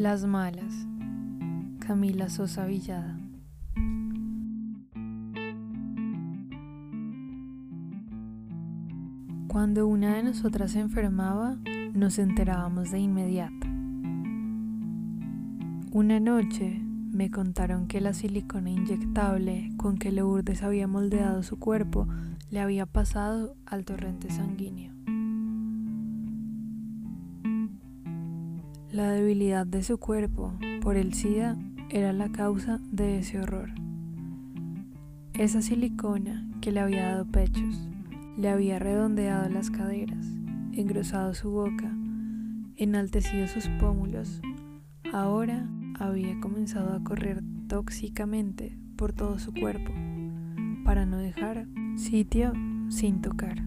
Las malas. Camila Sosa Villada. Cuando una de nosotras se enfermaba, nos enterábamos de inmediato. Una noche me contaron que la silicona inyectable con que Lourdes había moldeado su cuerpo le había pasado al torrente sanguíneo. La debilidad de su cuerpo por el SIDA era la causa de ese horror. Esa silicona que le había dado pechos, le había redondeado las caderas, engrosado su boca, enaltecido sus pómulos, ahora había comenzado a correr tóxicamente por todo su cuerpo para no dejar sitio sin tocar.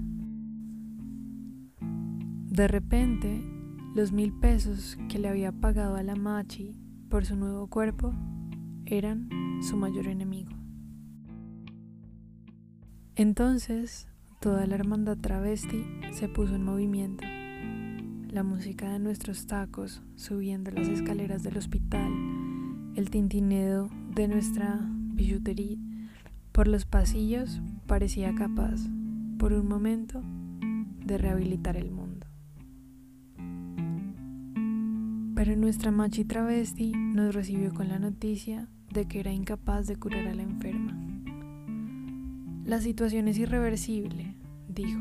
De repente, los mil pesos que le había pagado a la Machi por su nuevo cuerpo eran su mayor enemigo. Entonces, toda la hermandad travesti se puso en movimiento la música de nuestros tacos subiendo las escaleras del hospital, el tintineo de nuestra billutería por los pasillos parecía capaz, por un momento, de rehabilitar el mundo. Pero nuestra machi travesti nos recibió con la noticia de que era incapaz de curar a la enferma. La situación es irreversible, dijo.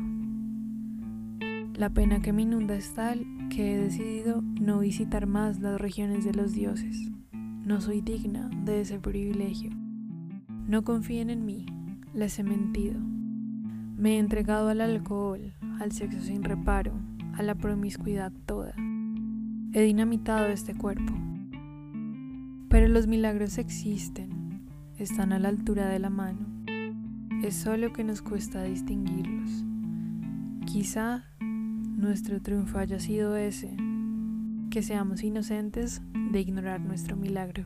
La pena que me inunda es tal que he decidido no visitar más las regiones de los dioses. No soy digna de ese privilegio. No confíen en mí, les he mentido. Me he entregado al alcohol, al sexo sin reparo, a la promiscuidad toda. He dinamitado este cuerpo. Pero los milagros existen, están a la altura de la mano. Es solo que nos cuesta distinguirlos. Quizá nuestro triunfo haya sido ese, que seamos inocentes de ignorar nuestro milagro.